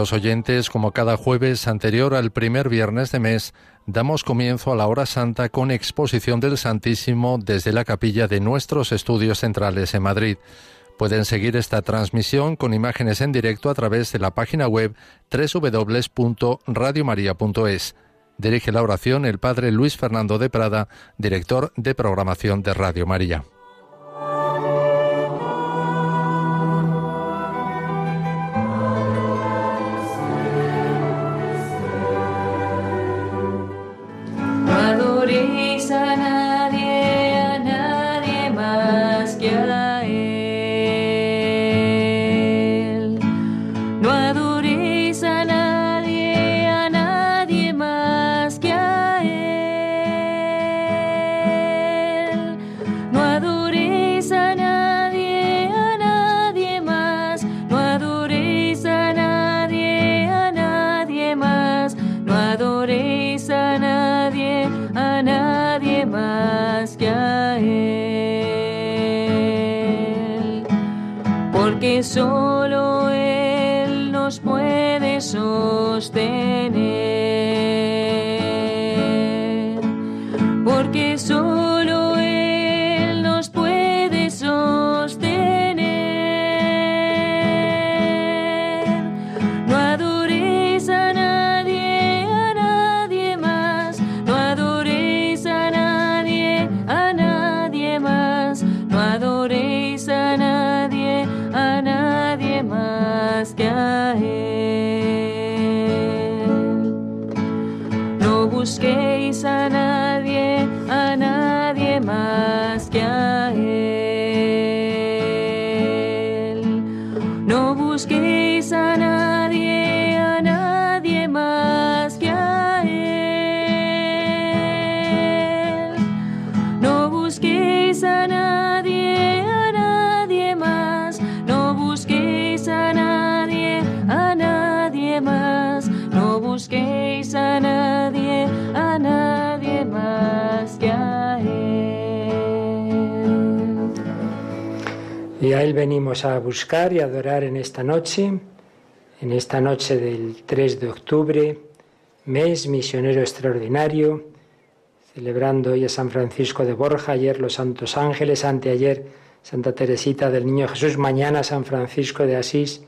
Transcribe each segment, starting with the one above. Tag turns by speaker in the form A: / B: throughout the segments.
A: queridos oyentes, como cada jueves anterior al primer viernes de mes, damos comienzo a la hora santa con exposición del Santísimo desde la capilla de nuestros estudios centrales en Madrid. Pueden seguir esta transmisión con imágenes en directo a través de la página web www.radiomaria.es. Dirige la oración el Padre Luis Fernando de Prada, director de programación de Radio María.
B: Venimos a buscar y adorar en esta noche, en esta noche del 3 de octubre, mes misionero extraordinario, celebrando hoy a San Francisco de Borja, ayer los Santos Ángeles, anteayer Santa Teresita del Niño Jesús, mañana San Francisco de Asís,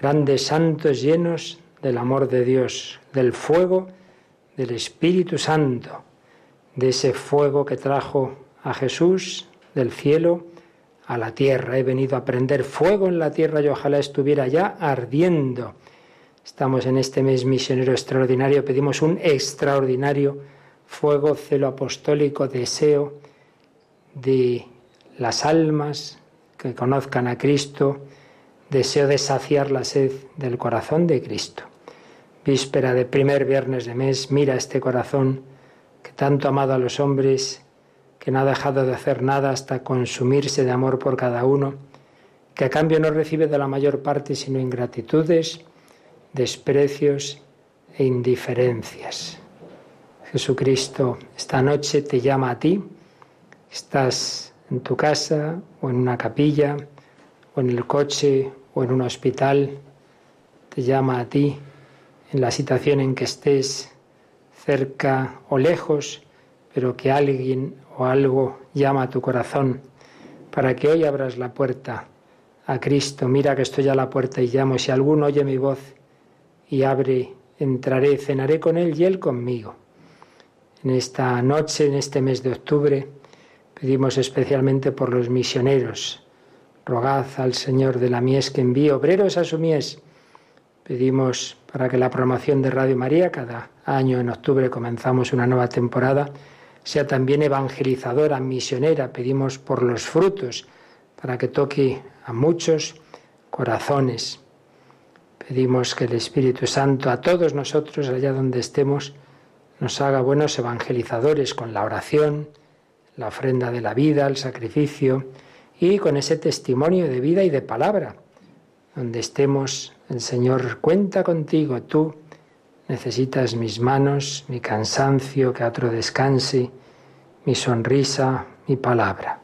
B: grandes santos llenos del amor de Dios, del fuego del Espíritu Santo, de ese fuego que trajo a Jesús del cielo a la tierra. He venido a prender fuego en la tierra y ojalá estuviera ya ardiendo. Estamos en este mes misionero extraordinario, pedimos un extraordinario fuego, celo apostólico, deseo de las almas que conozcan a Cristo, deseo de saciar la sed del corazón de Cristo. Víspera de primer viernes de mes, mira este corazón que tanto ha amado a los hombres, que no ha dejado de hacer nada hasta consumirse de amor por cada uno, que a cambio no recibe de la mayor parte sino ingratitudes, desprecios e indiferencias. Jesucristo esta noche te llama a ti, estás en tu casa o en una capilla o en el coche o en un hospital, te llama a ti en la situación en que estés cerca o lejos, pero que alguien o algo llama a tu corazón para que hoy abras la puerta a Cristo. Mira que estoy a la puerta y llamo. Si alguno oye mi voz y abre, entraré, cenaré con él y él conmigo. En esta noche, en este mes de octubre, pedimos especialmente por los misioneros. Rogad al Señor de la mies que envíe obreros a su mies. Pedimos para que la programación de Radio María, cada año en octubre comenzamos una nueva temporada, sea también evangelizadora, misionera. Pedimos por los frutos, para que toque a muchos corazones. Pedimos que el Espíritu Santo a todos nosotros, allá donde estemos, nos haga buenos evangelizadores con la oración, la ofrenda de la vida, el sacrificio y con ese testimonio de vida y de palabra. Donde estemos, el Señor cuenta contigo, tú necesitas mis manos, mi cansancio, que otro descanse, mi sonrisa, mi palabra.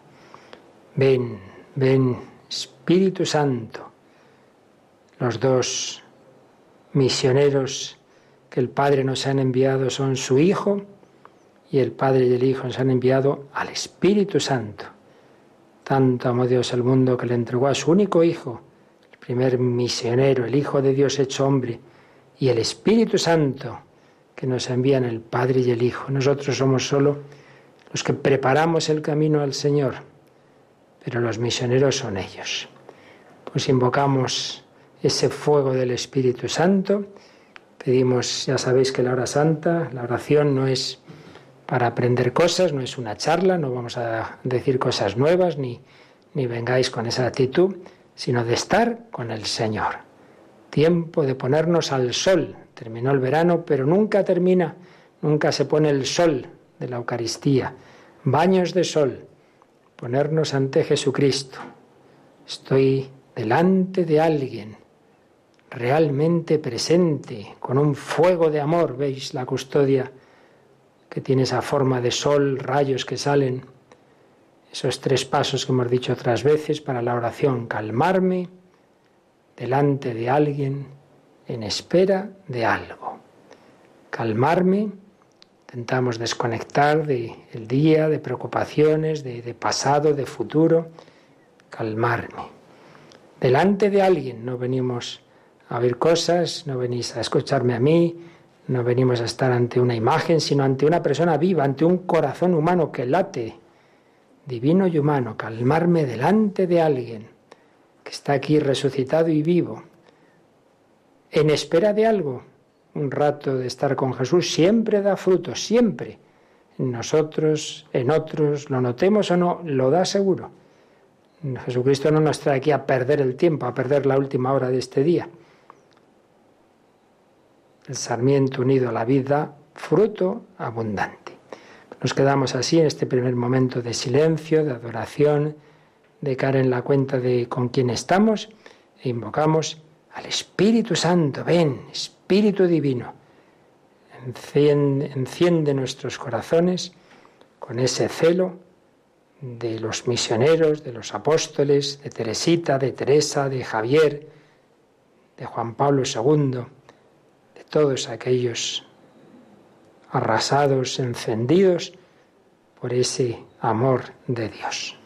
B: Ven, ven, Espíritu Santo. Los dos misioneros que el Padre nos han enviado son su Hijo y el Padre y el Hijo nos han enviado al Espíritu Santo. Tanto amó Dios al mundo que le entregó a su único Hijo, el primer misionero, el Hijo de Dios hecho hombre, y el Espíritu Santo que nos envían el Padre y el Hijo. Nosotros somos solo los que preparamos el camino al Señor, pero los misioneros son ellos. Pues invocamos ese fuego del Espíritu Santo. Pedimos, ya sabéis que la hora santa, la oración no es para aprender cosas, no es una charla, no vamos a decir cosas nuevas ni, ni vengáis con esa actitud, sino de estar con el Señor. Tiempo de ponernos al sol. Terminó el verano, pero nunca termina, nunca se pone el sol de la Eucaristía. Baños de sol, ponernos ante Jesucristo. Estoy delante de alguien realmente presente, con un fuego de amor. ¿Veis la custodia que tiene esa forma de sol, rayos que salen? Esos tres pasos que hemos dicho otras veces para la oración. Calmarme delante de alguien en espera de algo. Calmarme, intentamos desconectar del día, de preocupaciones, de, de pasado, de futuro. Calmarme. Delante de alguien no venimos a ver cosas, no venís a escucharme a mí, no venimos a estar ante una imagen, sino ante una persona viva, ante un corazón humano que late, divino y humano, calmarme delante de alguien que está aquí resucitado y vivo, en espera de algo. Un rato de estar con Jesús siempre da fruto, siempre. En nosotros, en otros, lo notemos o no, lo da seguro. Jesucristo no nos trae aquí a perder el tiempo, a perder la última hora de este día el sarmiento unido a la vida, fruto abundante. Nos quedamos así en este primer momento de silencio, de adoración, de caer en la cuenta de con quién estamos e invocamos al Espíritu Santo. Ven, Espíritu Divino, enciende, enciende nuestros corazones con ese celo de los misioneros, de los apóstoles, de Teresita, de Teresa, de Javier, de Juan Pablo II todos aquellos arrasados, encendidos por ese amor de Dios.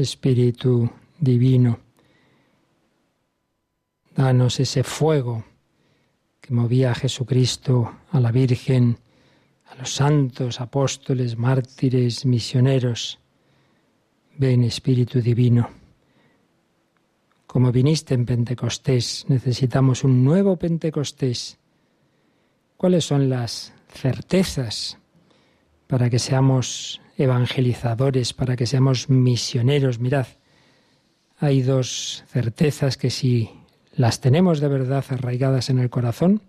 B: Espíritu Divino, danos ese fuego que movía a Jesucristo, a la Virgen, a los santos, apóstoles, mártires, misioneros. Ven, Espíritu Divino. Como viniste en Pentecostés, necesitamos un nuevo Pentecostés. ¿Cuáles son las certezas para que seamos evangelizadores, para que seamos misioneros? Mirad, hay dos certezas que si las tenemos de verdad arraigadas en el corazón,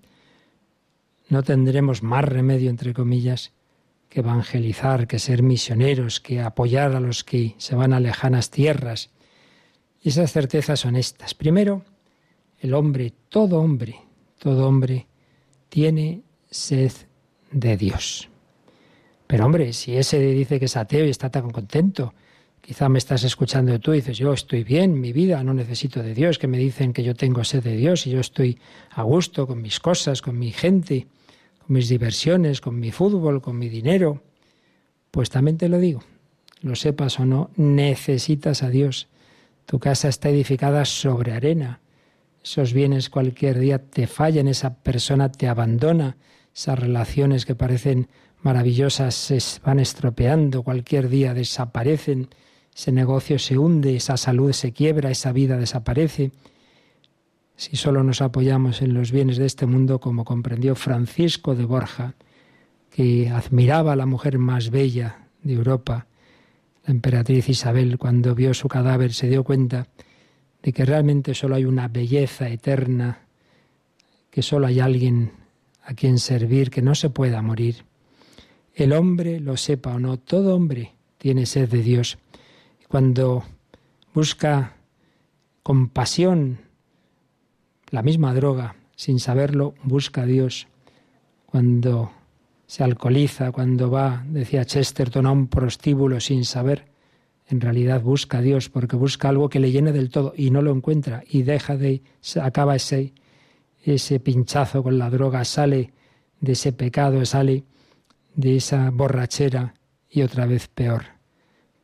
B: no tendremos más remedio, entre comillas, que evangelizar, que ser misioneros, que apoyar a los que se van a lejanas tierras, y esas certezas son estas. Primero, el hombre, todo hombre, todo hombre tiene sed de Dios. Pero hombre, si ese dice que es ateo y está tan contento, quizá me estás escuchando tú y dices, yo estoy bien, mi vida, no necesito de Dios, que me dicen que yo tengo sed de Dios y yo estoy a gusto con mis cosas, con mi gente, con mis diversiones, con mi fútbol, con mi dinero. Pues también te lo digo, lo sepas o no, necesitas a Dios. Tu casa está edificada sobre arena. Esos bienes cualquier día te fallan, esa persona te abandona, esas relaciones que parecen maravillosas se van estropeando, cualquier día desaparecen, ese negocio se hunde, esa salud se quiebra, esa vida desaparece. Si solo nos apoyamos en los bienes de este mundo, como comprendió Francisco de Borja, que admiraba a la mujer más bella de Europa, la emperatriz Isabel, cuando vio su cadáver, se dio cuenta de que realmente solo hay una belleza eterna, que solo hay alguien a quien servir, que no se pueda morir. El hombre, lo sepa o no, todo hombre tiene sed de Dios. Cuando busca compasión, la misma droga, sin saberlo, busca a Dios. Cuando se alcoholiza, cuando va, decía Chesterton, a un prostíbulo sin saber, en realidad busca a Dios porque busca algo que le llene del todo y no lo encuentra y deja de, acaba ese, ese pinchazo con la droga, sale de ese pecado, sale de esa borrachera y otra vez peor,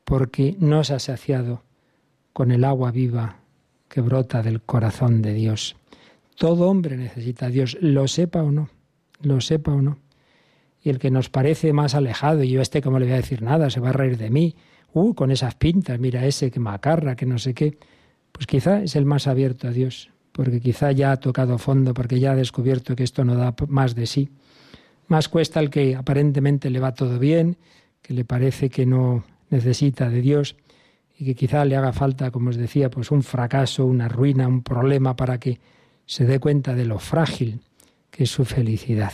B: porque no se ha saciado con el agua viva que brota del corazón de Dios. Todo hombre necesita a Dios, lo sepa o no, lo sepa o no y el que nos parece más alejado, y yo a este como le voy a decir nada, se va a reír de mí, uh, con esas pintas, mira ese que macarra, que no sé qué, pues quizá es el más abierto a Dios, porque quizá ya ha tocado fondo, porque ya ha descubierto que esto no da más de sí. Más cuesta el que aparentemente le va todo bien, que le parece que no necesita de Dios y que quizá le haga falta, como os decía, pues un fracaso, una ruina, un problema para que se dé cuenta de lo frágil que es su felicidad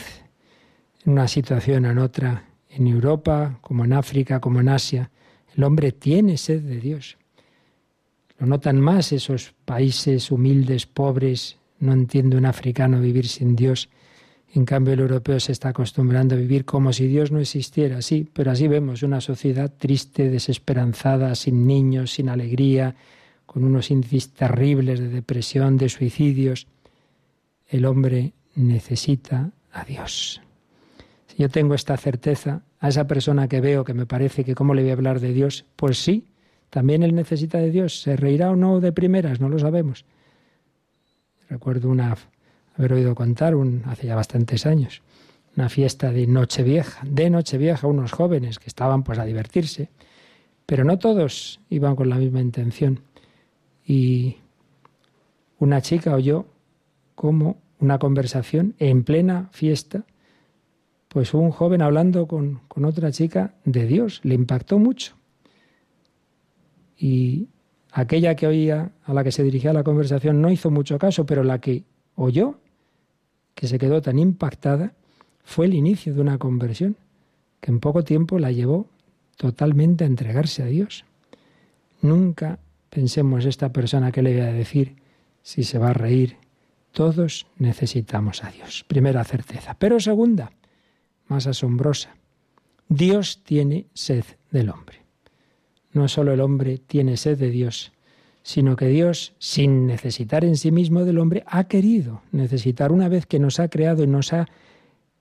B: en una situación en otra, en Europa, como en África, como en Asia, el hombre tiene sed de Dios. Lo notan más esos países humildes, pobres, no entiende un africano vivir sin Dios. En cambio, el europeo se está acostumbrando a vivir como si Dios no existiera. Sí, pero así vemos una sociedad triste, desesperanzada, sin niños, sin alegría, con unos índices terribles de depresión, de suicidios. El hombre necesita a Dios yo tengo esta certeza, a esa persona que veo que me parece que cómo le voy a hablar de Dios, pues sí, también él necesita de Dios. ¿Se reirá o no de primeras? No lo sabemos. Recuerdo una, haber oído contar un, hace ya bastantes años, una fiesta de Nochevieja, de Nochevieja, unos jóvenes que estaban pues a divertirse, pero no todos iban con la misma intención. Y una chica oyó como una conversación en plena fiesta pues un joven hablando con, otra chica de Dios. Le impactó mucho. Y aquella que oía, a la que se dirigía la conversación, no hizo mucho caso, pero la que oyó, que se quedó tan impactada, fue el inicio de una conversión que en poco tiempo la llevó totalmente a entregarse a Dios. Nunca pensemos esta persona que le voy a decir si se va a reír. Todos necesitamos a Dios. Primera certeza. Pero segunda, más asombrosa. Dios tiene sed del hombre. No solo el hombre tiene sed de Dios, sino que Dios, sin necesitar en sí mismo del hombre, ha querido necesitar una vez que nos ha creado y nos ha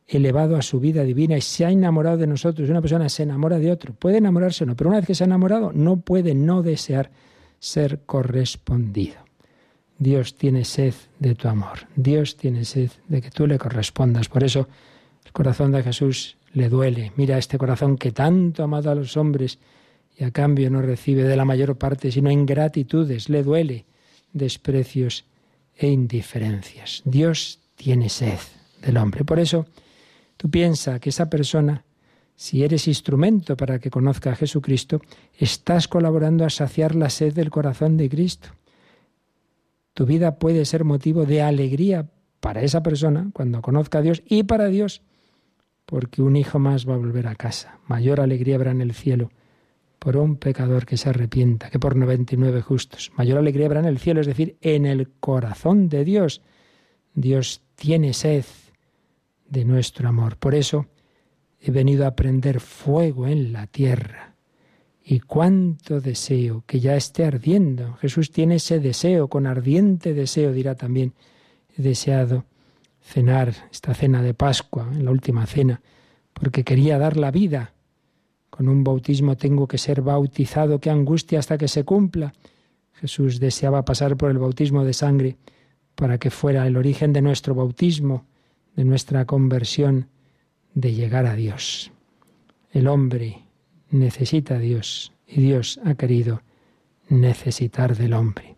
B: elevado a su vida divina y se ha enamorado de nosotros. Una persona se enamora de otro. Puede enamorarse o no, pero una vez que se ha enamorado no puede no desear ser correspondido. Dios tiene sed de tu amor. Dios tiene sed de que tú le correspondas. Por eso el corazón de Jesús le duele. Mira este corazón que tanto ha amado a los hombres y a cambio no recibe de la mayor parte sino ingratitudes. Le duele desprecios e indiferencias. Dios tiene sed del hombre. Por eso Tú piensas que esa persona, si eres instrumento para que conozca a Jesucristo, estás colaborando a saciar la sed del corazón de Cristo. Tu vida puede ser motivo de alegría para esa persona cuando conozca a Dios y para Dios, porque un hijo más va a volver a casa. Mayor alegría habrá en el cielo por un pecador que se arrepienta que por 99 justos. Mayor alegría habrá en el cielo, es decir, en el corazón de Dios. Dios tiene sed de nuestro amor. Por eso he venido a prender fuego en la tierra. Y cuánto deseo que ya esté ardiendo. Jesús tiene ese deseo, con ardiente deseo, dirá también, he deseado cenar esta cena de Pascua, en la última cena, porque quería dar la vida. Con un bautismo tengo que ser bautizado, qué angustia hasta que se cumpla. Jesús deseaba pasar por el bautismo de sangre para que fuera el origen de nuestro bautismo, de nuestra conversión, de llegar a Dios. El hombre necesita a Dios y Dios ha querido necesitar del hombre.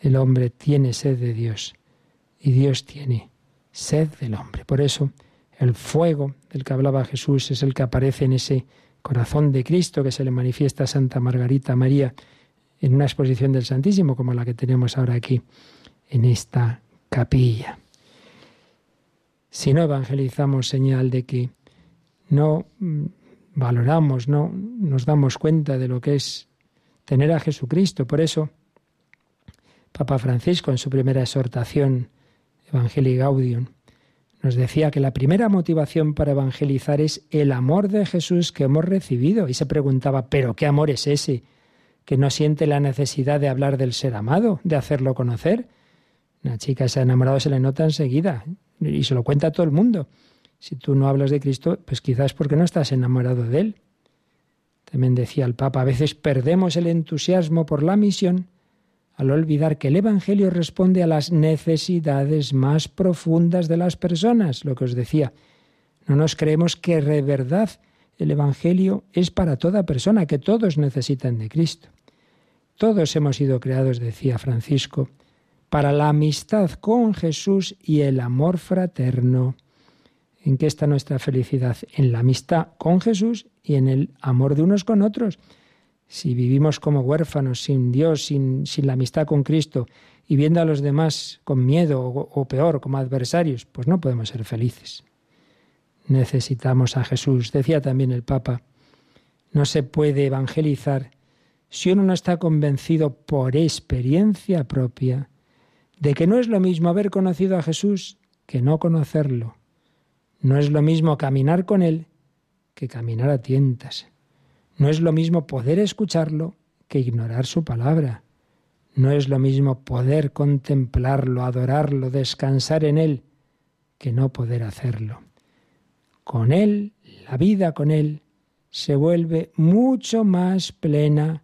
B: El hombre tiene sed de Dios y Dios tiene sed del hombre. Por eso el fuego del que hablaba Jesús es el que aparece en ese corazón de Cristo que se le manifiesta a Santa Margarita María en una exposición del Santísimo como la que tenemos ahora aquí en esta capilla. Si no evangelizamos, señal de que no mm, valoramos, no nos damos cuenta de lo que es tener a Jesucristo. Por eso, Papa Francisco, en su primera exhortación, Evangelii Gaudium, nos decía que la primera motivación para evangelizar es el amor de Jesús que hemos recibido. Y se preguntaba, ¿pero qué amor es ese? Que no siente la necesidad de hablar del ser amado, de hacerlo conocer. Una chica se ha enamorado se le nota enseguida y se lo cuenta a todo el mundo. Si tú no hablas de Cristo, pues quizás porque no estás enamorado de Él. También decía el Papa, a veces perdemos el entusiasmo por la misión al olvidar que el Evangelio responde a las necesidades más profundas de las personas, lo que os decía. No nos creemos que de verdad el Evangelio es para toda persona, que todos necesitan de Cristo. Todos hemos sido creados, decía Francisco, para la amistad con Jesús y el amor fraterno. ¿En qué está nuestra felicidad? En la amistad con Jesús y en el amor de unos con otros. Si vivimos como huérfanos, sin Dios, sin, la amistad con Cristo y viendo a los demás con miedo o peor, como adversarios, pues no podemos ser felices. Necesitamos a Jesús. Decía también el Papa, no se puede evangelizar si uno no está convencido por experiencia propia de que no es lo mismo haber conocido a Jesús que no conocerlo. No es lo mismo caminar con Él que caminar a tientas. No es lo mismo poder escucharlo que ignorar su palabra. No es lo mismo poder contemplarlo, adorarlo, descansar en Él, que no poder hacerlo. Con Él, la vida con Él, se vuelve mucho más plena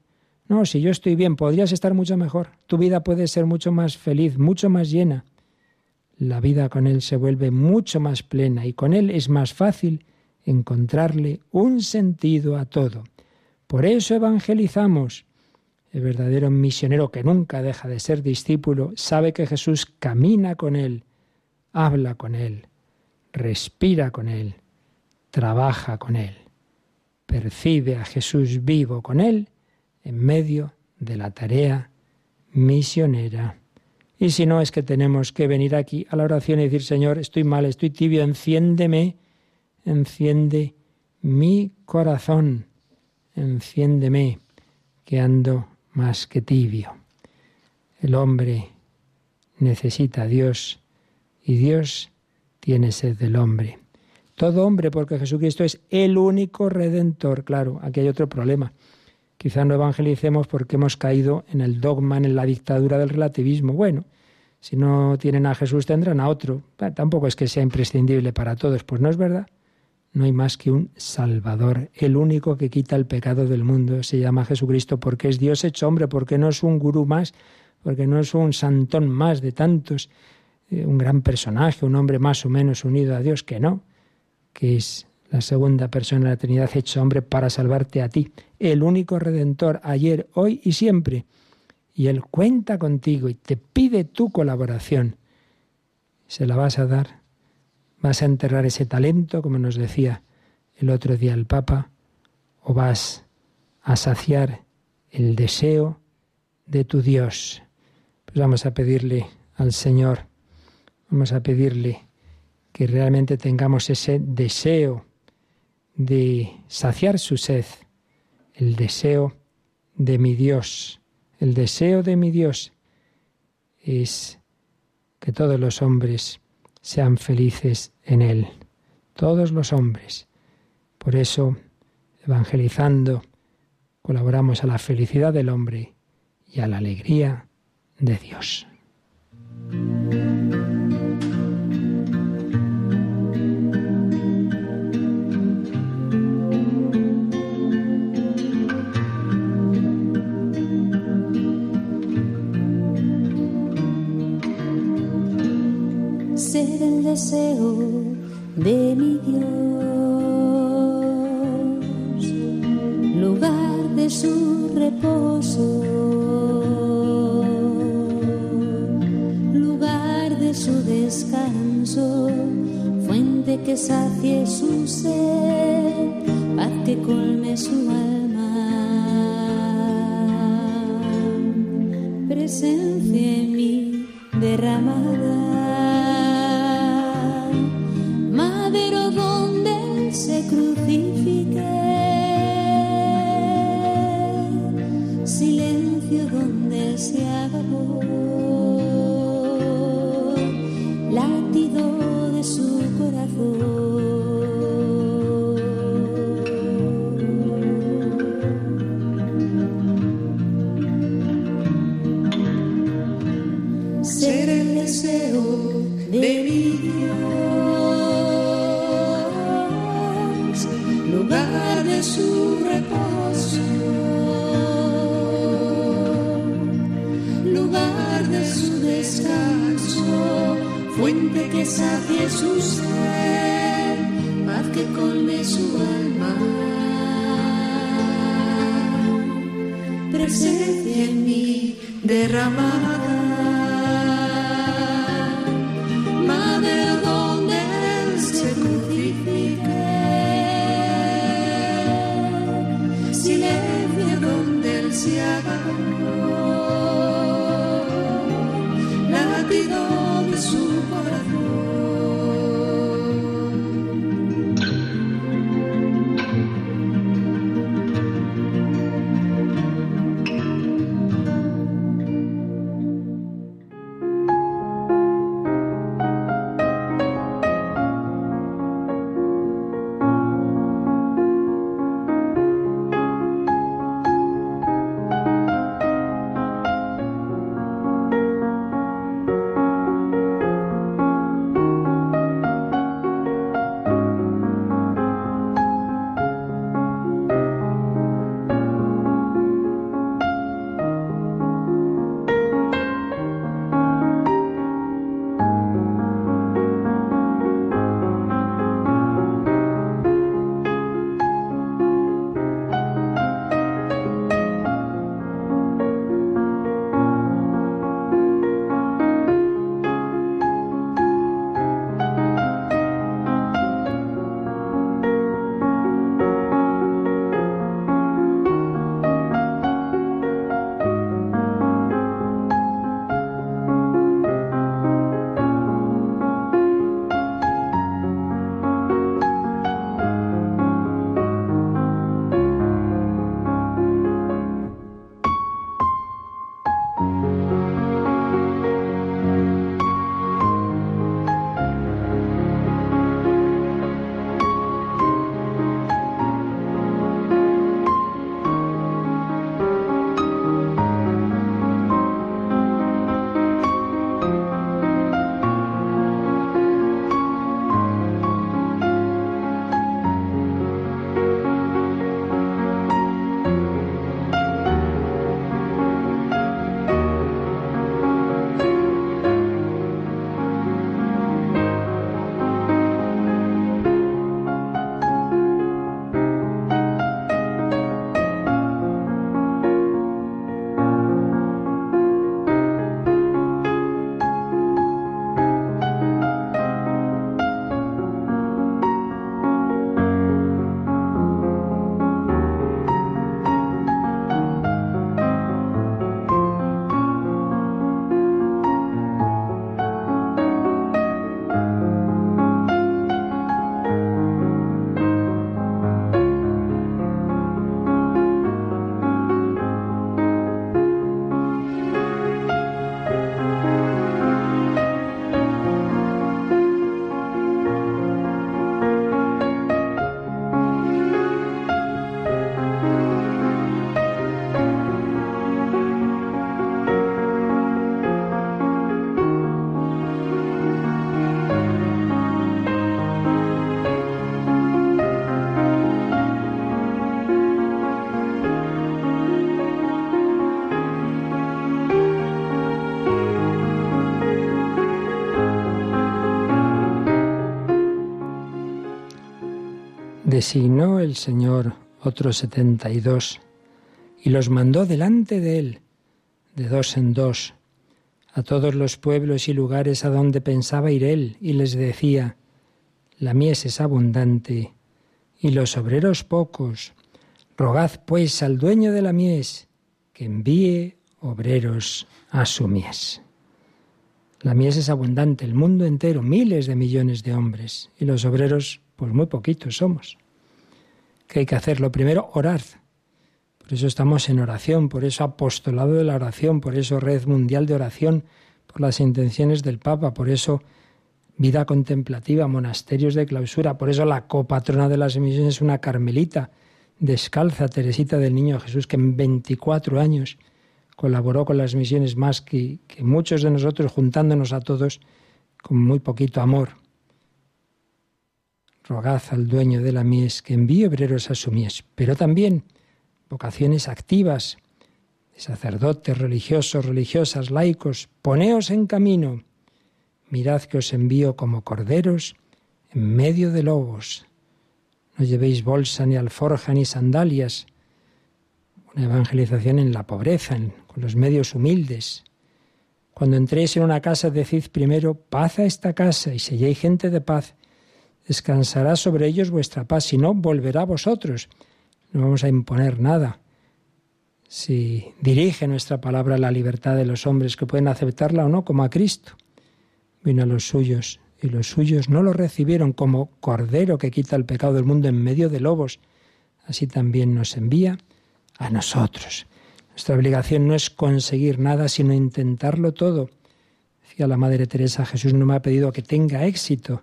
B: no, si yo estoy bien, podrías estar mucho mejor. Tu vida puede ser mucho más feliz, mucho más llena. La vida con Él se vuelve mucho más plena y con Él es más fácil encontrarle un sentido a todo. Por eso evangelizamos. El verdadero misionero que nunca deja de ser discípulo sabe que Jesús camina con Él, habla con Él, respira con Él, trabaja con Él, percibe a Jesús vivo con Él en medio de la tarea misionera. Y si no, es que tenemos que venir aquí a la oración y decir, Señor, estoy mal, estoy tibio, enciéndeme, enciende mi corazón, enciéndeme, que ando más que tibio. El hombre necesita a Dios y Dios tiene sed del hombre. Todo hombre, porque Jesucristo es el único redentor. Claro, aquí hay otro problema. Quizá no evangelicemos porque hemos caído en el dogma, en la dictadura del relativismo. Bueno, Si no tienen a Jesús tendrán a otro. tampoco es que sea imprescindible para todos. Pues no es verdad. No hay más que un Salvador, el único que quita el pecado del mundo. Se llama Jesucristo porque es Dios hecho hombre, porque no es un gurú más, porque no es un santón más de tantos, eh, un gran personaje, un hombre más o menos unido a Dios, que no, que es la segunda persona de la Trinidad hecho hombre para salvarte a ti, el único redentor ayer, hoy y siempre. Y Él cuenta contigo y te pide tu colaboración. Se la vas a dar ¿Vas a enterrar ese talento, como nos decía el otro día el Papa? ¿O vas a saciar el deseo de tu Dios? Pues vamos a pedirle al Señor, vamos a pedirle que realmente tengamos ese deseo de saciar su sed, el deseo de mi Dios. El deseo de mi Dios es que todos los hombres sean felices en Él, todos los hombres. Por eso, evangelizando, colaboramos a la felicidad del hombre y a la alegría de Dios.
C: De mi Dios, lugar de su reposo, lugar de su descanso, fuente que sacie su ser, paz que colme su alma. Presencia en mí derramada se crucifique. Silencio donde se sacie su ser, paz que colme su alma. Presencia en mí derramada.
B: Designó el Señor otros setenta y dos y los mandó delante de él, de dos en dos, a todos los pueblos y lugares a donde pensaba ir él, y les decía, La mies es abundante, y los obreros pocos. Rogad pues al dueño de la mies que envíe obreros a su mies. La mies es abundante, el mundo entero, miles de millones de hombres, y los obreros, pues muy poquitos somos. ¿Qué hay que hacer? Lo primero, orar. Por eso estamos en oración, por eso apostolado de la oración, por eso red mundial de oración, por las intenciones del Papa, por eso vida contemplativa, monasterios de clausura, por eso la copatrona de las misiones es una carmelita descalza, Teresita del Niño Jesús, que en 24 años colaboró con las misiones más que, que muchos de nosotros, juntándonos a todos con muy poquito amor. Rogad al dueño de la mies que envíe obreros a su mies, pero también vocaciones activas, de sacerdotes, religiosos, religiosas, laicos, poneos en camino. Mirad que os envío como corderos en medio de lobos. No llevéis bolsa, ni alforja, ni sandalias. Una evangelización en la pobreza, con los medios humildes. Cuando entréis en una casa, decid primero, paz a esta casa, y si gente de paz, descansará sobre ellos vuestra paz, si no, volverá a vosotros no vamos a imponer nada. Si dirige nuestra palabra la libertad de los hombres que pueden aceptarla o no, como a Cristo. Vino a los suyos y los suyos no lo recibieron como cordero que quita el pecado del mundo en medio de lobos. Así también nos envía a nosotros. Nuestra obligación no es conseguir nada, sino intentarlo todo. Decía la Madre Teresa, Jesús no me ha pedido que tenga éxito,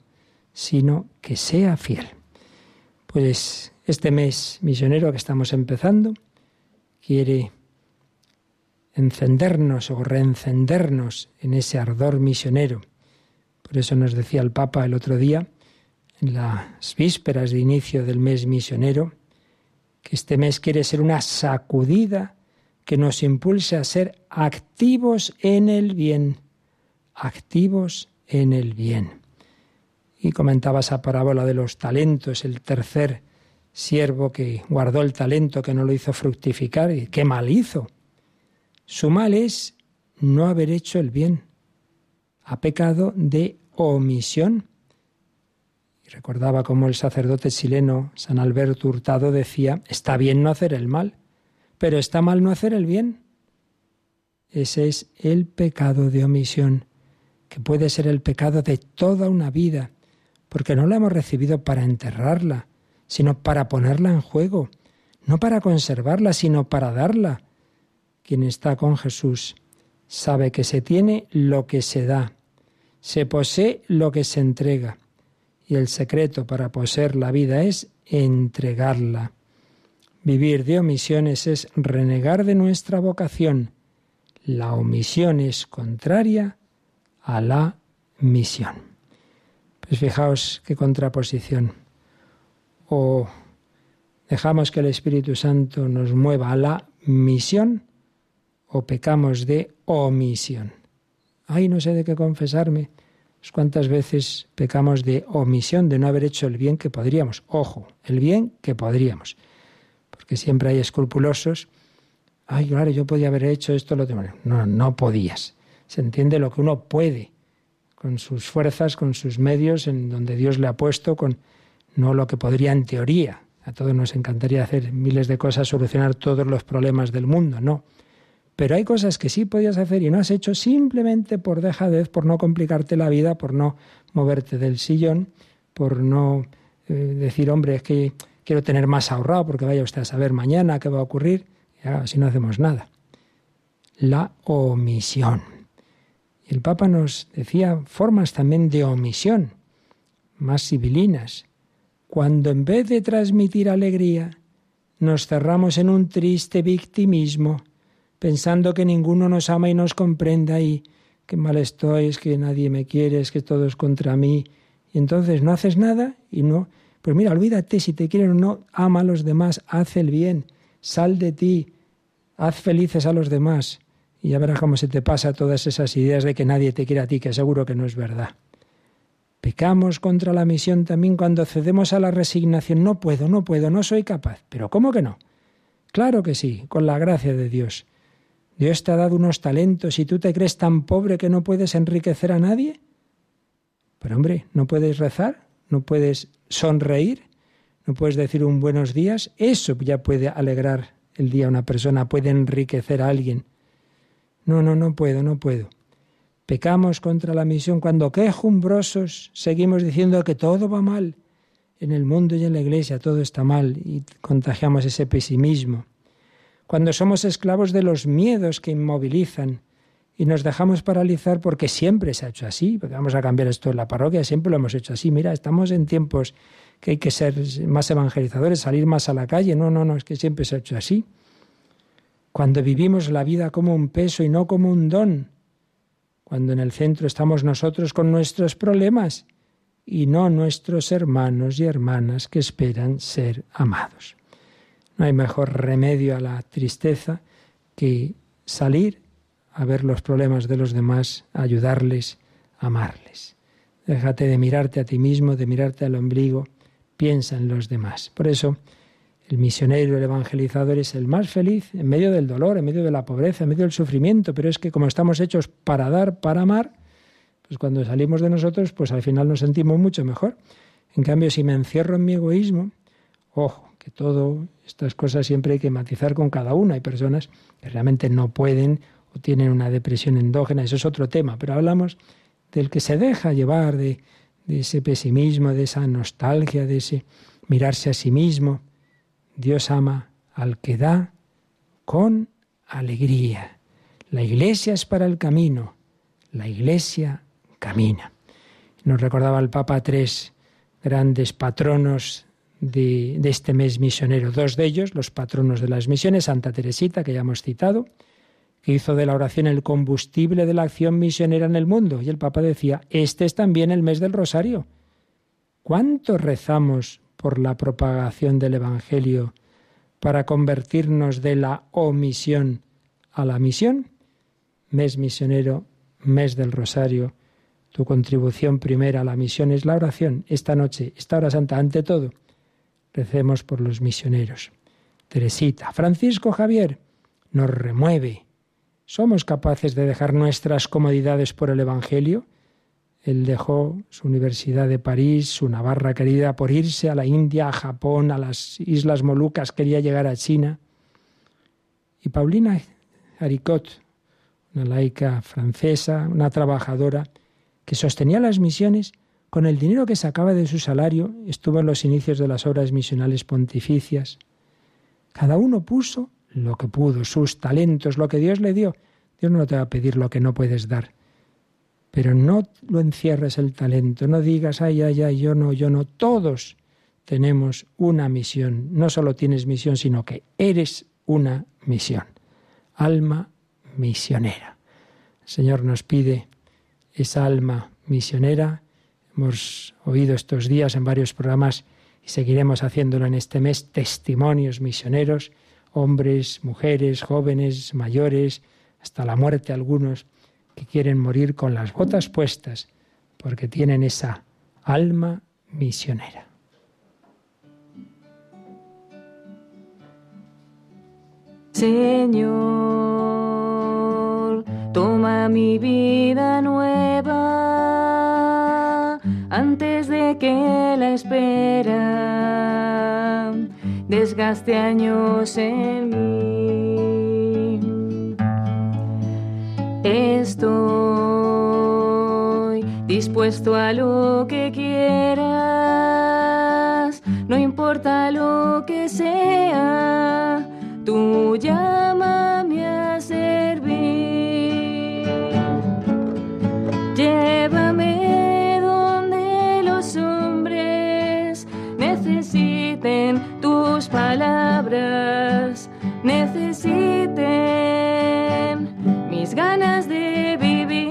B: sino que sea fiel. Pues este mes misionero que estamos empezando quiere encendernos o reencendernos en ese ardor misionero. Por eso nos decía el Papa el otro día, en las vísperas de inicio del mes misionero, que este mes quiere ser una sacudida que nos impulse a ser activos en el bien, activos en el bien. Y comentaba esa parábola de los talentos, el tercer siervo que guardó el talento, que no lo hizo fructificar, y qué mal hizo. Su mal es no haber hecho el bien. Ha pecado de omisión. Y recordaba cómo el sacerdote chileno San Alberto Hurtado decía, está bien no hacer el mal, pero está mal no hacer el bien. Ese es el pecado de omisión, que puede ser el pecado de toda una vida, porque no la hemos recibido para enterrarla, sino para ponerla en juego, no para conservarla, sino para darla. Quien está con Jesús sabe que se tiene lo que se da, se posee lo que se entrega, y el secreto para poseer la vida es entregarla. Vivir de omisiones es renegar de nuestra vocación. La omisión es contraria a la misión. Pues fijaos qué contraposición o dejamos que el Espíritu Santo nos mueva a la misión o pecamos de omisión. Ay, no sé de qué confesarme. ¿Cuántas veces pecamos de omisión, de no haber hecho el bien que podríamos? Ojo, el bien que podríamos. Porque siempre hay escrupulosos. Ay, claro, yo podía haber hecho esto, lo otro. No, no podías. Se entiende lo que uno puede, con sus fuerzas, con sus medios, en donde Dios le ha puesto, con no lo que podría en teoría. A todos nos encantaría hacer miles de cosas, solucionar todos los problemas del mundo, no. Pero hay cosas que sí podías hacer y no has hecho simplemente por dejadez, por no complicarte la vida, por no moverte del sillón, por no eh, decir, hombre, es que quiero tener más ahorrado porque vaya usted a saber mañana qué va a ocurrir. Y así no hacemos nada. La omisión. El Papa nos decía formas también de omisión, más civilinas cuando en vez de transmitir alegría, nos cerramos en un triste victimismo, pensando que ninguno nos ama y nos comprenda y que mal estoy, es que nadie me quiere, es que todo es contra mí. Y entonces no haces nada y no... Pues mira, olvídate, si te quieren o no, ama a los demás, haz el bien, sal de ti, haz felices a los demás. Y ya verás cómo se te pasa todas esas ideas de que nadie te quiere a ti, que seguro que no es verdad. Pecamos contra la misión también cuando cedemos a la resignación. No puedo, no puedo, no soy capaz. Pero ¿cómo que no? Claro que sí, con la gracia de Dios. Dios te ha dado unos talentos y tú te crees tan pobre que no puedes enriquecer a nadie. Pero hombre, ¿no puedes rezar? ¿No puedes sonreír? ¿No puedes decir un buenos días? Eso ya puede alegrar el día a una persona, puede enriquecer a alguien. No, no, no puedo, no puedo. Pecamos contra la misión cuando quejumbrosos seguimos diciendo que todo va mal. En el mundo y en la iglesia todo está mal y contagiamos ese pesimismo. Cuando somos esclavos de los miedos que inmovilizan y nos dejamos paralizar porque siempre se ha hecho así, porque vamos a cambiar esto en la parroquia, siempre lo hemos hecho así. Mira, estamos en tiempos que hay que ser más evangelizadores, salir más a la calle. No, no, no, es que siempre se ha hecho así. Cuando vivimos la vida como un peso y no como un don, cuando en el centro estamos nosotros con nuestros problemas y no nuestros hermanos y hermanas que esperan ser amados. No hay mejor remedio a la tristeza que salir a ver los problemas de los demás, ayudarles, amarles. Déjate de mirarte a ti mismo, de mirarte al ombligo, piensa en los demás. Por eso, el misionero, el evangelizador es el más feliz en medio del dolor, en medio de la pobreza, en medio del sufrimiento, pero es que como estamos hechos para dar, para amar, pues cuando salimos de nosotros, pues al final nos sentimos mucho mejor. En cambio, si me encierro en mi egoísmo, ojo, que todo estas cosas siempre hay que matizar con cada uno. Hay personas que realmente no pueden o tienen una depresión endógena, eso es otro tema, pero hablamos del que se deja llevar de, de ese pesimismo, de esa nostalgia, de ese mirarse a sí mismo. Dios ama al que da con alegría. La iglesia es para el camino, la iglesia camina. Nos recordaba el Papa tres grandes patronos de, de, este mes misionero, dos de ellos, los patronos de las misiones, Santa Teresita, que ya hemos citado, que hizo de la oración el combustible de la acción misionera en el mundo. Y el Papa decía, este es también el mes del rosario. ¿Cuánto rezamos por la propagación del Evangelio para convertirnos de la omisión a la misión? Mes misionero, mes del Rosario, tu contribución primera a la misión es la oración. Esta noche, esta hora santa, ante todo, recemos por los misioneros. Teresita, Francisco Javier, nos remueve. ¿Somos capaces de dejar nuestras comodidades por el Evangelio? Él dejó su Universidad de París, su Navarra querida, por irse a la India, a Japón, a las Islas Molucas, quería llegar a China. Y Paulina Haricot, una laica francesa, una trabajadora, que sostenía las misiones con el dinero que sacaba de su salario, estuvo en los inicios de las obras misionales pontificias. Cada uno puso lo que pudo, sus talentos, lo que Dios le dio. Dios no te va a pedir lo que no puedes dar. Pero no lo encierres el talento, no digas, ay, ay, ay, yo no, yo no. Todos tenemos una misión. No solo tienes misión, sino que eres una misión. Alma misionera. El Señor nos pide esa alma misionera. Hemos oído estos días en varios programas y seguiremos haciéndolo en este mes, testimonios misioneros, hombres, mujeres, jóvenes, mayores, hasta la muerte algunos que quieren morir con las botas puestas porque tienen esa alma misionera.
A: Señor, toma mi vida nueva antes de que la espera desgaste años en mí. Estoy dispuesto a lo que quieras, no importa lo que sea, tú llámame a servir. Llévame donde los hombres necesiten tus palabras, ganas de vivir,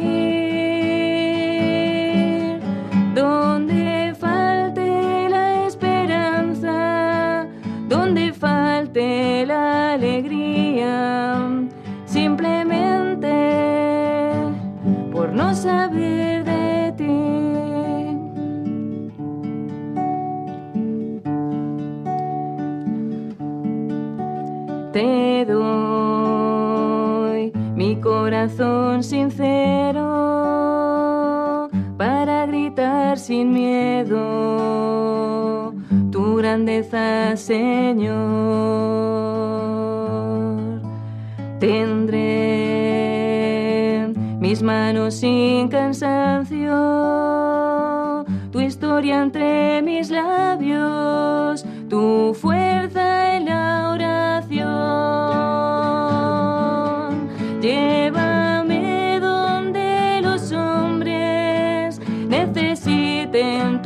A: donde falte la esperanza, donde falte la alegría, simplemente por no saber mi corazón sincero para gritar sin miedo tu grandeza, Señor. Tendré mis manos sin cansancio, tu historia entre mis labios, necesiten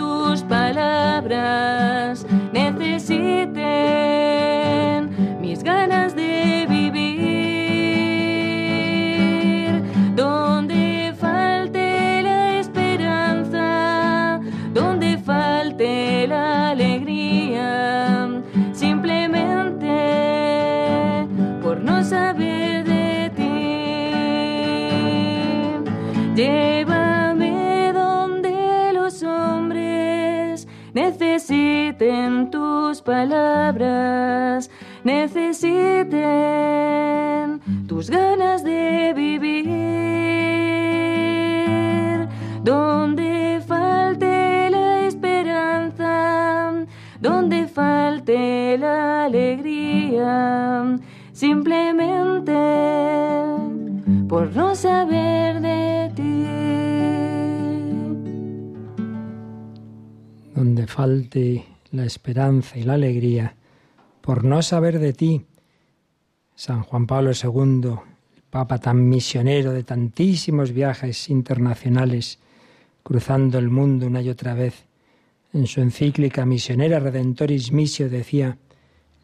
A: palabras, necesiten tus ganas de vivir. Donde falte la esperanza, donde falte la alegría, simplemente por no saber de ti.
B: donde falte la esperanza y la alegría, por no saber de ti. San Juan Pablo II, el Papa tan misionero de tantísimos viajes internacionales, cruzando el mundo una y otra vez, en su encíclica Misionera Redentoris Missio decía,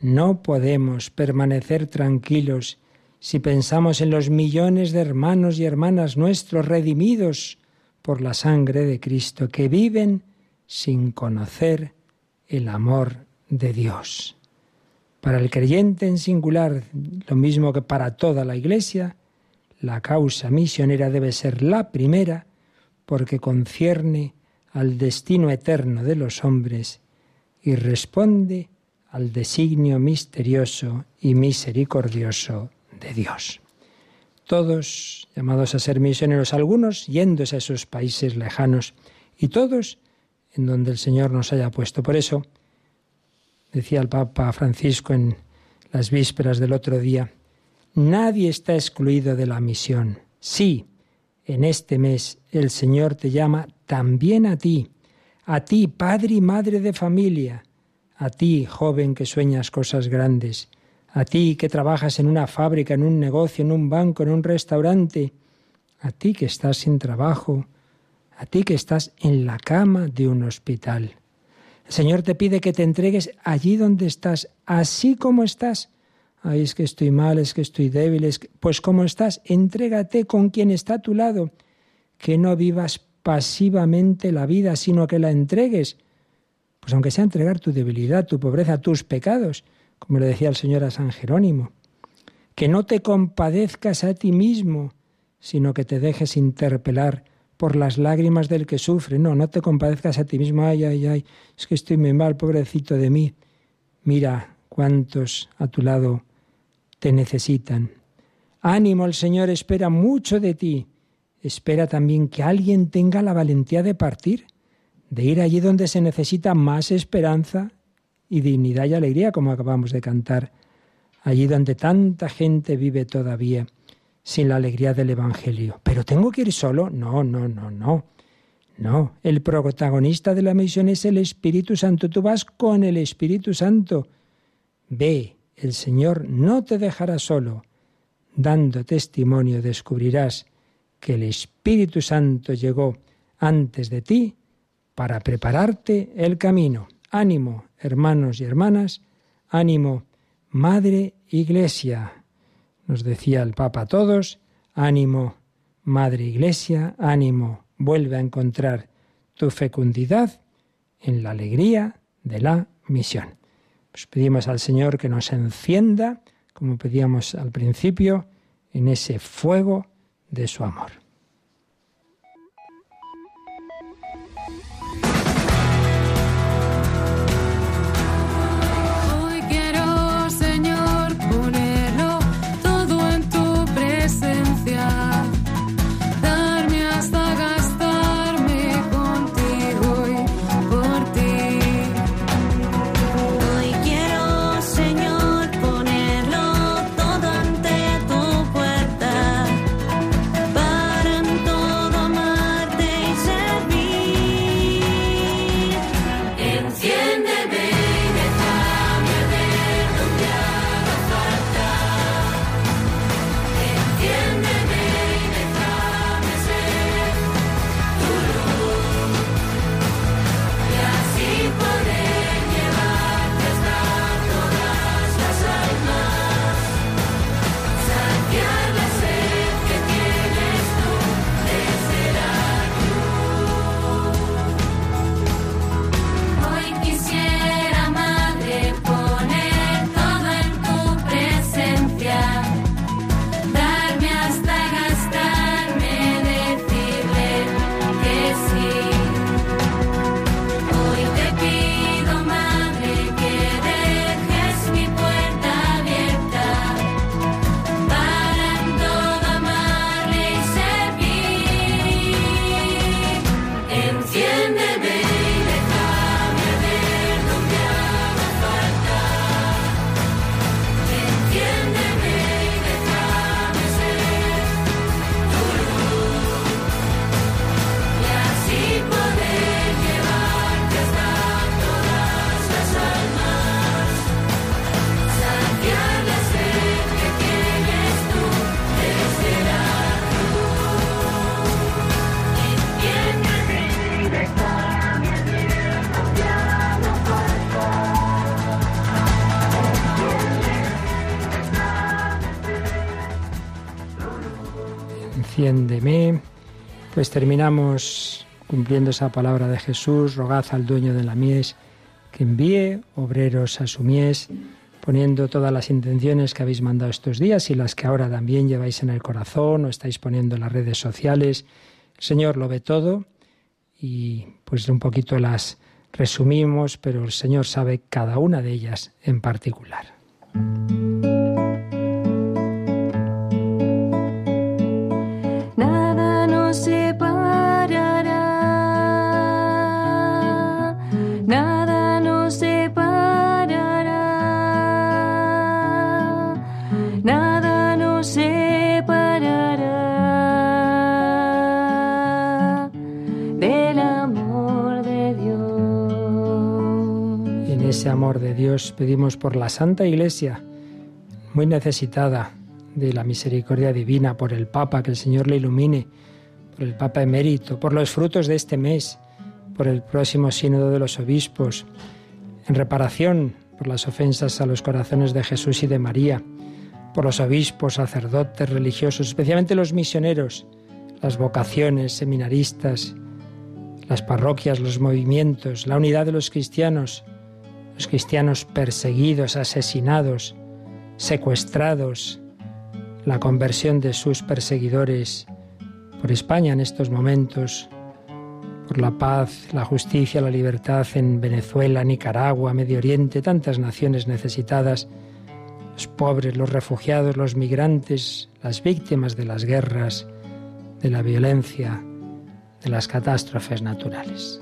B: no podemos permanecer tranquilos si pensamos en los millones de hermanos y hermanas nuestros redimidos por la sangre de Cristo, que viven sin conocer el amor de Dios. Para el creyente en singular, lo mismo que para toda la Iglesia, la causa misionera debe ser la primera porque concierne al destino eterno de los hombres y responde al designio misterioso y misericordioso de Dios. Todos llamados a ser misioneros, algunos yéndose a esos países lejanos y todos en donde el Señor nos haya puesto. Por eso, decía el Papa Francisco en las vísperas del otro día, nadie está excluido de la misión. Sí, en este mes el Señor te llama también a ti, a ti, padre y madre de familia, a ti, joven que sueñas cosas grandes, a ti que trabajas en una fábrica, en un negocio, en un banco, en un restaurante, a ti que estás sin trabajo, a ti que estás en la cama de un hospital. El Señor te pide que te entregues allí donde estás, así como estás. Ay, es que estoy mal, es que estoy débil, es que... pues como estás, entrégate con quien está a tu lado, que no vivas pasivamente la vida, sino que la entregues. Pues aunque sea entregar tu debilidad, tu pobreza, tus pecados, como le decía el Señor a San Jerónimo. Que no te compadezcas a ti mismo, sino que te dejes interpelar por las lágrimas del que sufre. No, no te compadezcas a ti mismo. Ay, ay, ay, es que estoy muy mal, pobrecito de mí. Mira cuántos a tu lado te necesitan. Ánimo, el Señor espera mucho de ti. Espera también que alguien tenga la valentía de partir, de ir allí donde se necesita más esperanza y dignidad y alegría, como acabamos de cantar, allí donde tanta gente vive todavía sin la alegría del Evangelio. ¿Pero tengo que ir solo? No, no, no, no. No, el protagonista de la misión es el Espíritu Santo. Tú vas con el Espíritu Santo. Ve, el Señor no te dejará solo. Dando testimonio descubrirás que el Espíritu Santo llegó antes de ti para prepararte el camino. Ánimo, hermanos y hermanas, ánimo, Madre Iglesia. Nos decía el Papa a todos, ánimo, Madre Iglesia, ánimo, vuelve a encontrar tu fecundidad en la alegría de la misión. Pues pedimos al Señor que nos encienda, como pedíamos al principio, en ese fuego de su amor. Enciéndeme. Pues terminamos cumpliendo esa palabra de Jesús, rogad al dueño de la mies que envíe obreros a su mies, poniendo todas las intenciones que habéis mandado estos días y las que ahora también lleváis en el corazón o estáis poniendo en las redes sociales. El Señor lo ve todo y pues un poquito las resumimos, pero el Señor sabe cada una de ellas en particular. Dios pedimos por la Santa Iglesia, muy necesitada de la misericordia divina, por el Papa, que el Señor le ilumine, por el Papa emérito, por los frutos de este mes, por el próximo sínodo de los obispos, en reparación por las ofensas a los corazones de Jesús y de María, por los obispos, sacerdotes, religiosos, especialmente los misioneros, las vocaciones, seminaristas, las parroquias, los movimientos, la unidad de los cristianos, los cristianos perseguidos, asesinados, secuestrados, la conversión de sus perseguidores por España en estos momentos, por la paz, la justicia, la libertad en Venezuela, Nicaragua, Medio Oriente, tantas naciones necesitadas, los pobres, los refugiados, los migrantes, las víctimas de las guerras, de la violencia, de las catástrofes naturales.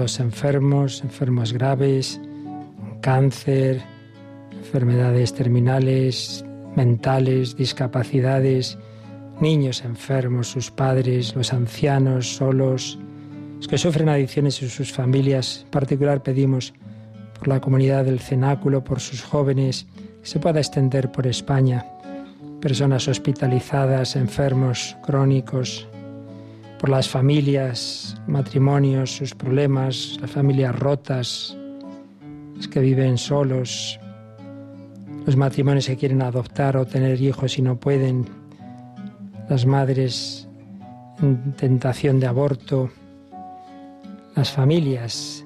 B: Los enfermos, enfermos graves, cáncer, enfermedades terminales, mentales, discapacidades, niños enfermos, sus padres, los ancianos solos, los que sufren adicciones y sus familias. En particular pedimos por la comunidad del cenáculo, por sus jóvenes, que se pueda extender por España. Personas hospitalizadas, enfermos crónicos, por las familias, matrimonios, sus problemas, las familias rotas, los que viven solos, los matrimonios que quieren adoptar o tener hijos y no pueden, las madres en tentación de aborto, las familias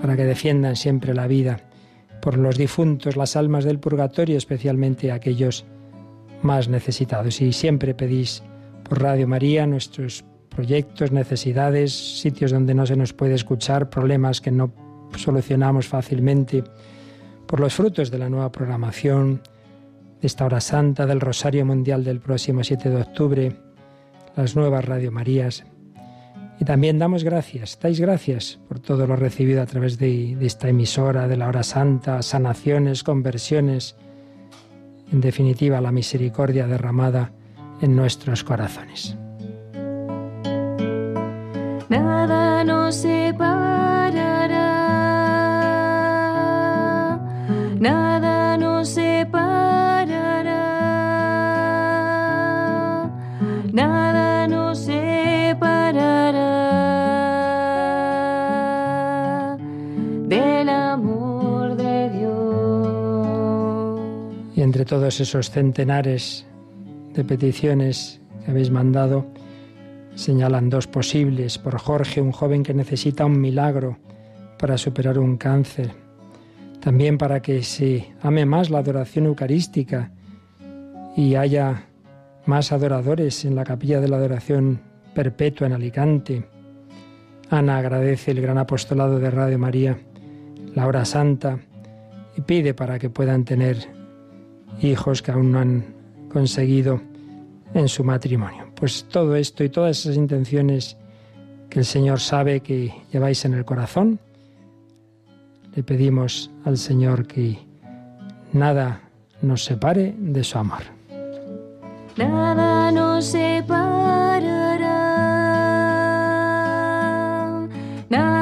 B: para que defiendan siempre la vida, por los difuntos, las almas del purgatorio, especialmente aquellos más necesitados. Y siempre pedís por Radio María nuestros proyectos, necesidades, sitios donde no se nos puede escuchar, problemas que no solucionamos fácilmente, por los frutos de la nueva programación, de esta hora santa, del Rosario Mundial del próximo 7 de octubre, las nuevas Radio Marías. Y también damos gracias, dais gracias por todo lo recibido a través de, esta emisora, de la hora santa, sanaciones, conversiones, en definitiva la misericordia derramada en nuestros corazones.
A: Nada nos separará, nada
B: todos esos centenares de peticiones que habéis mandado, Señalan dos posibles. Por Jorge, un joven que necesita un milagro para superar un cáncer. También para que se ame más la adoración eucarística y haya más adoradores en la capilla de la adoración perpetua en Alicante. Ana agradece el gran apostolado de Radio María, la hora santa, y pide para que puedan tener hijos que aún no han conseguido en su matrimonio. Pues todo esto y todas esas intenciones que el Señor sabe que lleváis en el corazón, le pedimos al Señor que nada nos separe de su amor.
A: Nada nos separará, nada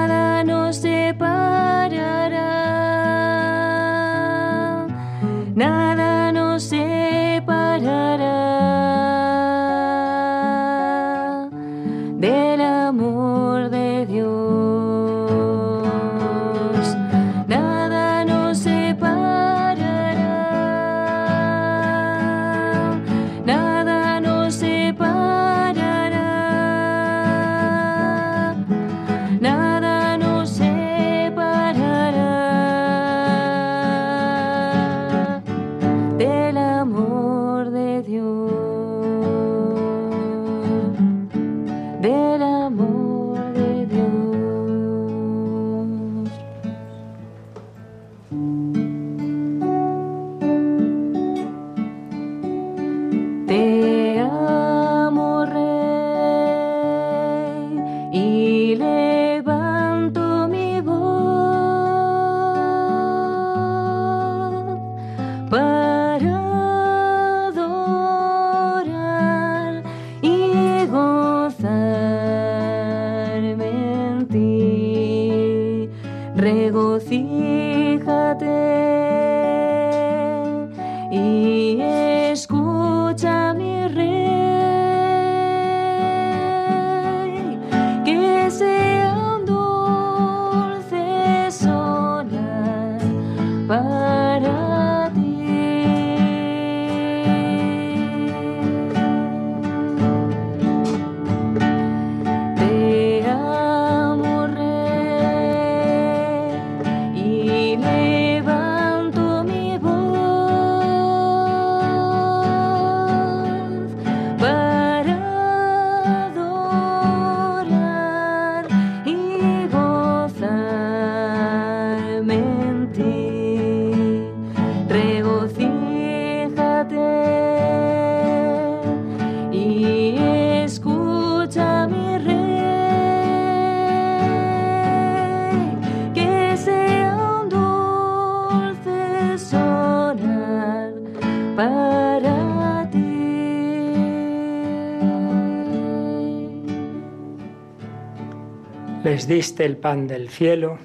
B: diste el pan del cielo,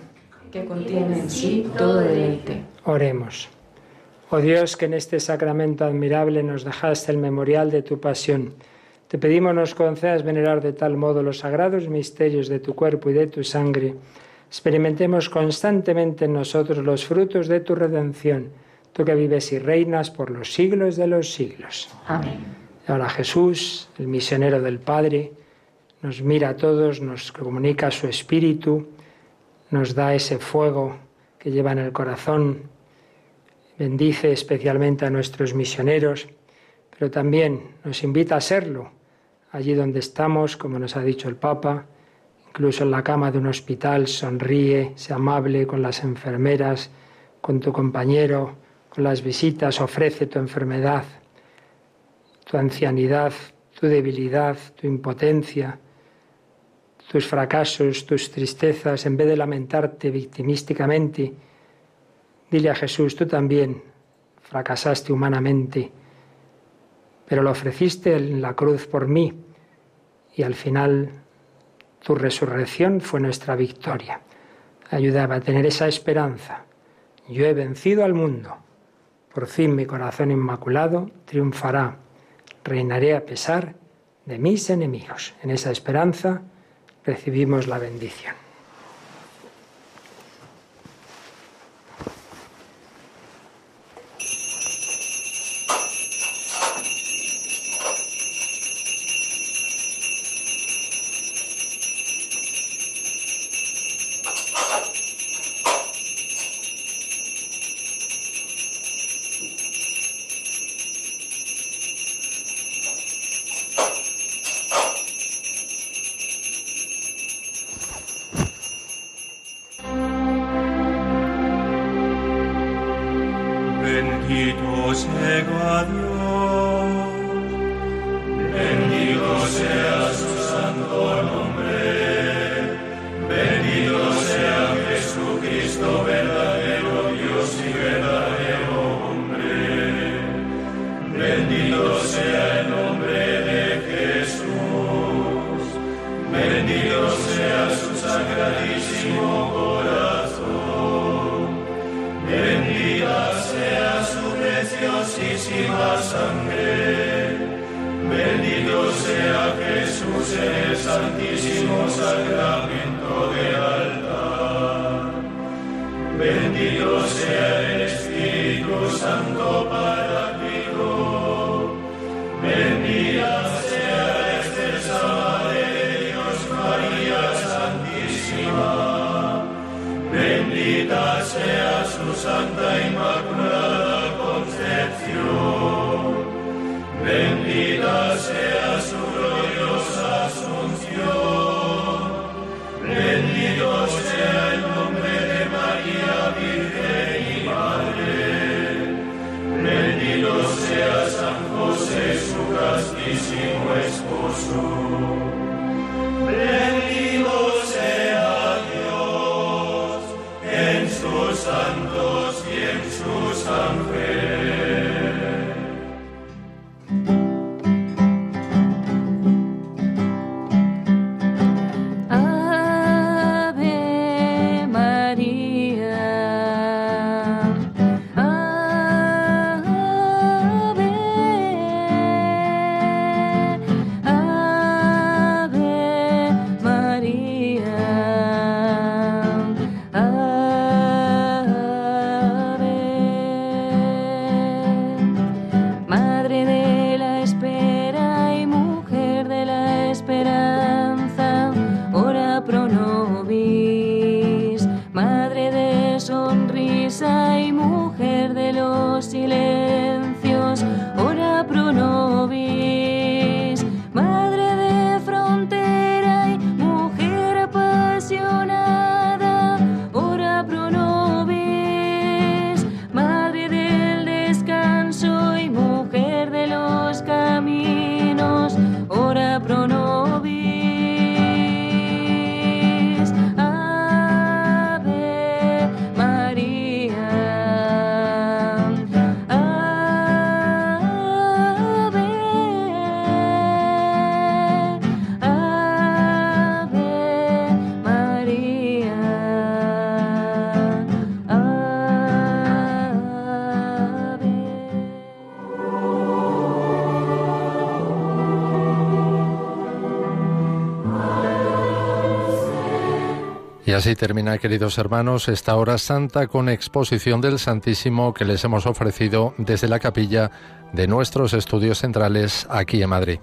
A: que contiene en sí todo deleite.
B: Oremos. Oh Dios, que en este sacramento admirable nos dejaste el memorial de tu pasión. Te pedimos nos concedas venerar de tal modo los sagrados misterios de tu cuerpo y de tu sangre. Experimentemos constantemente en nosotros los frutos de tu redención, tú que vives y reinas por los siglos de los siglos.
A: Amén.
B: Ahora Jesús, el misionero del Padre, nos mira a todos, nos comunica su espíritu, nos da ese fuego que lleva en el corazón, bendice especialmente a nuestros misioneros, pero también nos invita a serlo allí donde estamos, como nos ha dicho el Papa, incluso en la cama de un hospital, sonríe, sea amable con las enfermeras, con tu compañero, con las visitas, ofrece tu enfermedad, tu ancianidad, tu debilidad, tu impotencia, tus fracasos, tus tristezas, en vez de lamentarte victimísticamente, dile a Jesús, tú también fracasaste humanamente, pero lo ofreciste en la cruz por mí y al final tu resurrección fue nuestra victoria. Ayúdame a tener esa esperanza. Yo he vencido al mundo. Por fin mi corazón inmaculado triunfará. Reinaré a pesar de mis enemigos. En esa esperanza recibimos la bendición.
D: 기도제가
B: 되어 맨 기도제 sangre. Bendito sea Jesús en el santísimo sacramento del altar. Bendito sea el Espíritu Santo
D: así termina, queridos hermanos, esta hora santa con exposición del Santísimo que les hemos ofrecido desde la capilla de nuestros estudios centrales aquí en Madrid.